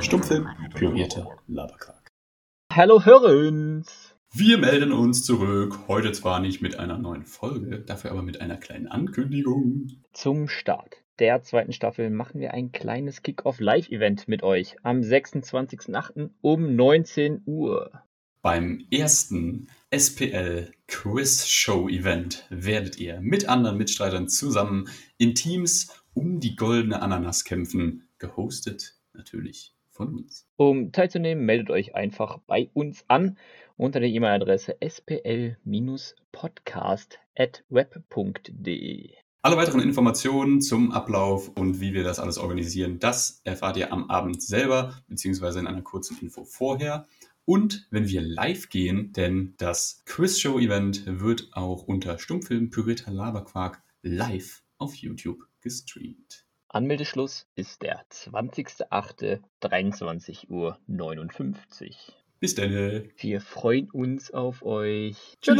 Stummfilm, pürierte Laberquark. Hallo Hörens! Wir melden uns zurück. Heute zwar nicht mit einer neuen Folge, dafür aber mit einer kleinen Ankündigung. Zum Start der zweiten Staffel machen wir ein kleines Kick-Off-Live-Event mit euch am 26.08. um 19 Uhr. Beim ersten SPL Quiz Show Event werdet ihr mit anderen Mitstreitern zusammen in Teams um die goldene Ananas kämpfen, gehostet natürlich von uns. Um teilzunehmen, meldet euch einfach bei uns an unter der E-Mail-Adresse spl-podcast.web.de. Alle weiteren Informationen zum Ablauf und wie wir das alles organisieren, das erfahrt ihr am Abend selber, beziehungsweise in einer kurzen Info vorher. Und wenn wir live gehen, denn das Quiz-Show-Event wird auch unter Stummfilm Pürita Laberquark live auf YouTube gestreamt. Anmeldeschluss ist der 20.08.23.59 Uhr. Bis dann. Wir freuen uns auf euch. Tschüss.